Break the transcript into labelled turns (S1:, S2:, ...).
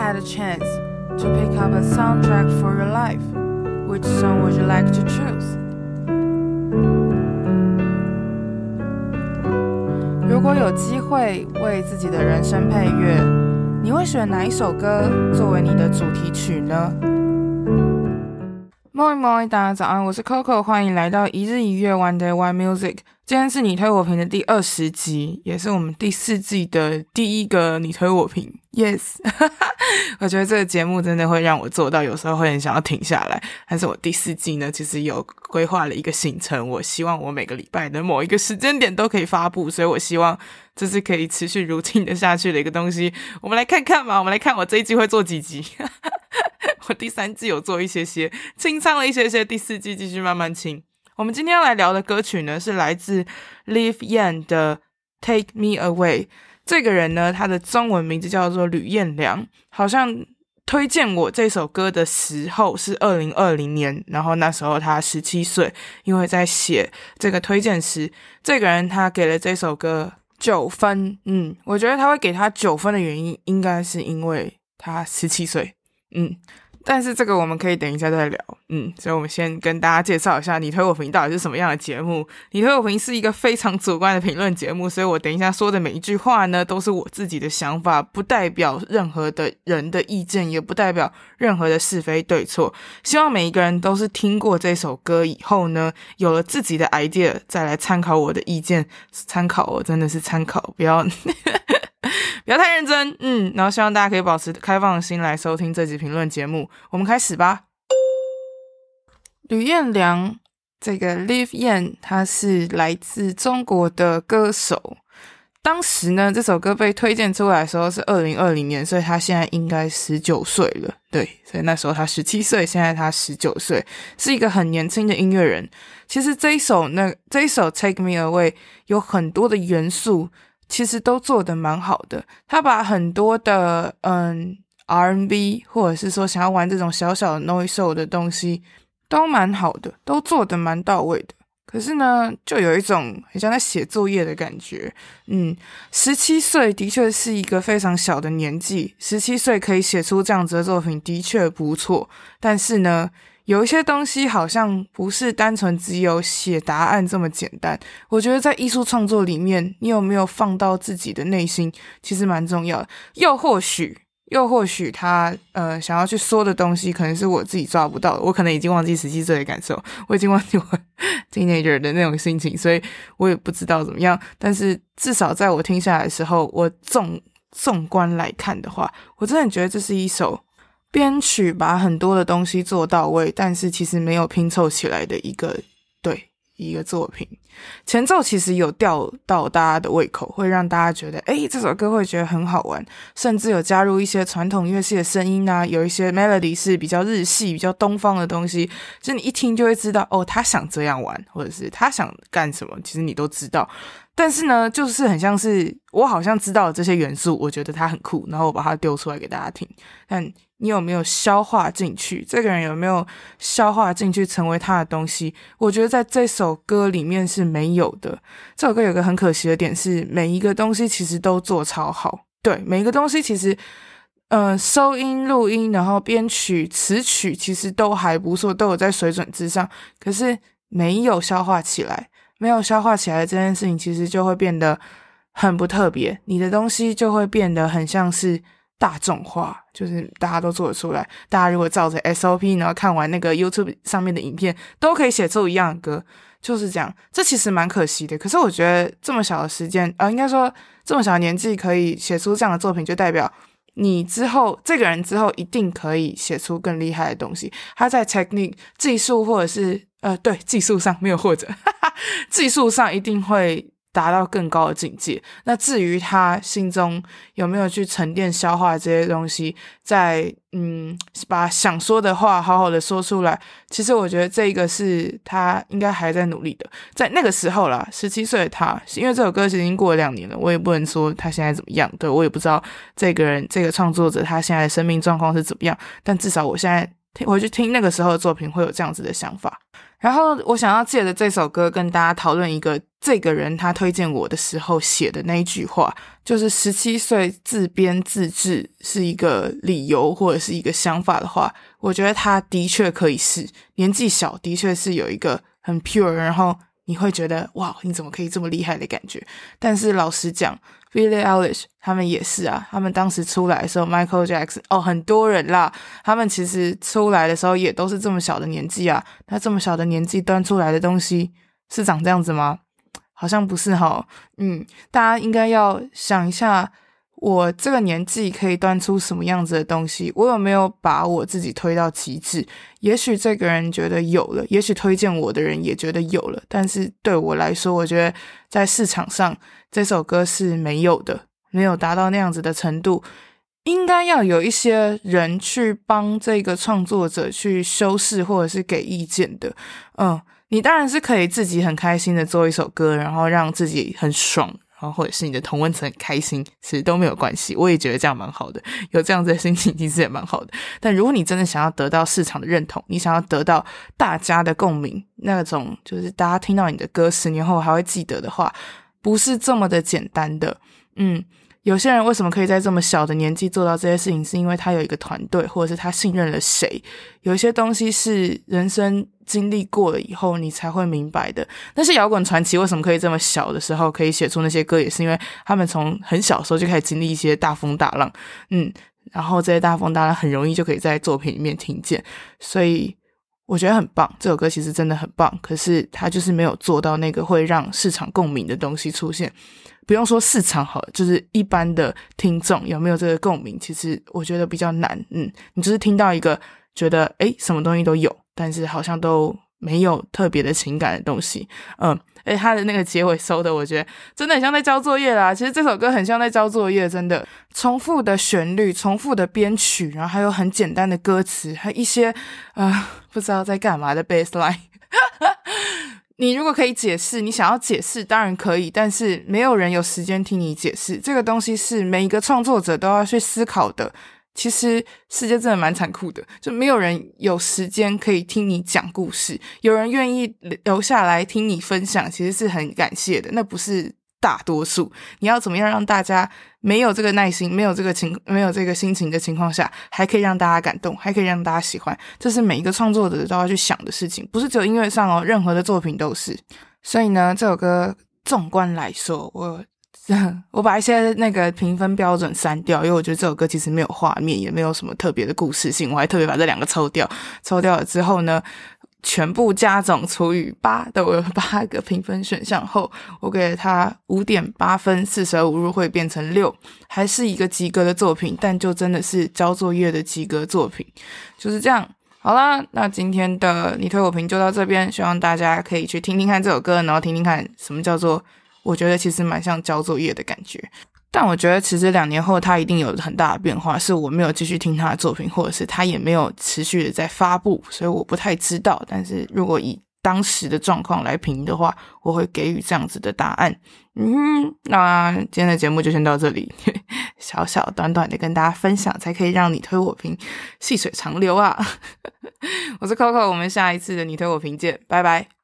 S1: had a chance to pick up a soundtrack for your life, which song would you like to choose? 如果有机会为自己的人生配乐，你会选哪一首歌作为你的主题曲呢？Moi moi，大家早安，我是 Coco，欢迎来到一日一乐 One Day One Music。今天是你推我评的第二十集，也是我们第四季的第一个你推我评。Yes，我觉得这个节目真的会让我做到，有时候会很想要停下来。但是我第四季呢，其实有规划了一个行程，我希望我每个礼拜的某一个时间点都可以发布，所以我希望这是可以持续如期的下去的一个东西。我们来看看吧，我们来看我这一季会做几集。我第三季有做一些些清仓了一些些，第四季继续慢慢清。我们今天要来聊的歌曲呢，是来自 Live Yan 的《Take Me Away》。这个人呢，他的中文名字叫做吕彦良。好像推荐我这首歌的时候是二零二零年，然后那时候他十七岁。因为在写这个推荐时，这个人他给了这首歌九分。嗯，我觉得他会给他九分的原因，应该是因为他十七岁。嗯。但是这个我们可以等一下再聊，嗯，所以我们先跟大家介绍一下你推我评到底是什么样的节目。你推我评是一个非常主观的评论节目，所以我等一下说的每一句话呢，都是我自己的想法，不代表任何的人的意见，也不代表任何的是非对错。希望每一个人都是听过这首歌以后呢，有了自己的 idea，再来参考我的意见。参考我真的是参考，不要。不要太认真，嗯，然后希望大家可以保持开放的心来收听这集评论节目。我们开始吧。吕彦良，这个 Live Yan，他是来自中国的歌手。当时呢，这首歌被推荐出来的时候是二零二零年，所以他现在应该十九岁了。对，所以那时候他十七岁，现在他十九岁，是一个很年轻的音乐人。其实这一首那这一首 Take Me Away 有很多的元素。其实都做得蛮好的，他把很多的嗯 R&B 或者是说想要玩这种小小的 noise soul 的东西都蛮好的，都做得蛮到位的。可是呢，就有一种很像在写作业的感觉。嗯，十七岁的确是一个非常小的年纪，十七岁可以写出这样子的作品的确不错。但是呢，有一些东西好像不是单纯只有写答案这么简单。我觉得在艺术创作里面，你有没有放到自己的内心，其实蛮重要的。又或许，又或许他呃想要去说的东西，可能是我自己抓不到。我可能已经忘记十七岁的感受，我已经忘记我 teenager 的那种心情，所以我也不知道怎么样。但是至少在我听下来的时候，我纵纵观来看的话，我真的觉得这是一首。编曲把很多的东西做到位，但是其实没有拼凑起来的一个对一个作品。前奏其实有吊到大家的胃口，会让大家觉得诶，这首歌会觉得很好玩，甚至有加入一些传统乐器的声音啊，有一些 melody 是比较日系、比较东方的东西，就你一听就会知道哦，他想这样玩，或者是他想干什么，其实你都知道。但是呢，就是很像是我好像知道这些元素，我觉得它很酷，然后我把它丢出来给大家听，但。你有没有消化进去？这个人有没有消化进去成为他的东西？我觉得在这首歌里面是没有的。这首歌有个很可惜的点是，每一个东西其实都做超好。对，每一个东西其实，呃，收音、录音，然后编曲、词曲，其实都还不错，都有在水准之上。可是没有消化起来，没有消化起来这件事情，其实就会变得很不特别。你的东西就会变得很像是。大众化就是大家都做得出来，大家如果照着 SOP，然后看完那个 YouTube 上面的影片，都可以写出一样的歌，就是这样。这其实蛮可惜的。可是我觉得这么小的时间，呃，应该说这么小的年纪可以写出这样的作品，就代表你之后这个人之后一定可以写出更厉害的东西。他在 technique 技术或者是呃对技术上没有或者哈哈，技术上一定会。达到更高的境界。那至于他心中有没有去沉淀、消化这些东西，在嗯，把想说的话好好的说出来。其实我觉得这个是他应该还在努力的。在那个时候啦，十七岁的他，因为这首歌其实已经过了两年了，我也不能说他现在怎么样。对，我也不知道这个人、这个创作者他现在的生命状况是怎么样。但至少我现在听回去听那个时候的作品，会有这样子的想法。然后我想要借着这首歌跟大家讨论一个这个人他推荐我的时候写的那一句话，就是十七岁自编自制是一个理由或者是一个想法的话，我觉得他的确可以是年纪小，的确是有一个很 pure，然后你会觉得哇，你怎么可以这么厉害的感觉。但是老实讲 Villie Elish 他们也是啊，他们当时出来的时候，Michael Jackson 哦，很多人啦，他们其实出来的时候也都是这么小的年纪啊。那这么小的年纪端出来的东西是长这样子吗？好像不是哈。嗯，大家应该要想一下，我这个年纪可以端出什么样子的东西？我有没有把我自己推到极致？也许这个人觉得有了，也许推荐我的人也觉得有了，但是对我来说，我觉得在市场上。这首歌是没有的，没有达到那样子的程度，应该要有一些人去帮这个创作者去修饰或者是给意见的。嗯，你当然是可以自己很开心的做一首歌，然后让自己很爽，然后或者是你的同温层很开心，其实都没有关系。我也觉得这样蛮好的，有这样子的心情其实也蛮好的。但如果你真的想要得到市场的认同，你想要得到大家的共鸣，那种就是大家听到你的歌十年后还会记得的话。不是这么的简单的，嗯，有些人为什么可以在这么小的年纪做到这些事情，是因为他有一个团队，或者是他信任了谁。有一些东西是人生经历过了以后你才会明白的。那些摇滚传奇为什么可以这么小的时候可以写出那些歌，也是因为他们从很小的时候就开始经历一些大风大浪，嗯，然后这些大风大浪很容易就可以在作品里面听见，所以。我觉得很棒，这首歌其实真的很棒，可是它就是没有做到那个会让市场共鸣的东西出现。不用说市场好，就是一般的听众有没有这个共鸣，其实我觉得比较难。嗯，你就是听到一个觉得诶什么东西都有，但是好像都没有特别的情感的东西，嗯。诶，他的那个结尾收的，我觉得真的很像在交作业啦。其实这首歌很像在交作业，真的。重复的旋律，重复的编曲，然后还有很简单的歌词，还有一些啊、呃、不知道在干嘛的 bassline。你如果可以解释，你想要解释当然可以，但是没有人有时间听你解释。这个东西是每一个创作者都要去思考的。其实世界真的蛮残酷的，就没有人有时间可以听你讲故事，有人愿意留下来听你分享，其实是很感谢的。那不是大多数，你要怎么样让大家没有这个耐心、没有这个情、没有这个心情的情况下，还可以让大家感动，还可以让大家喜欢，这是每一个创作者都要去想的事情，不是只有音乐上哦，任何的作品都是。所以呢，这首歌纵观来说，我。我把一些那个评分标准删掉，因为我觉得这首歌其实没有画面，也没有什么特别的故事性。我还特别把这两个抽掉，抽掉了之后呢，全部加总除以八，都有八个评分选项后，我给了它五点八分，四舍五入会变成六，还是一个及格的作品，但就真的是交作业的及格作品，就是这样。好啦，那今天的你推我评就到这边，希望大家可以去听听看这首歌，然后听听看什么叫做。我觉得其实蛮像交作业的感觉，但我觉得其实两年后他一定有很大的变化，是我没有继续听他的作品，或者是他也没有持续的在发布，所以我不太知道。但是如果以当时的状况来评的话，我会给予这样子的答案。嗯，那今天的节目就先到这里，小小短短的跟大家分享，才可以让你推我评细水长流啊！我是 Coco，我们下一次的你推我评见，拜拜。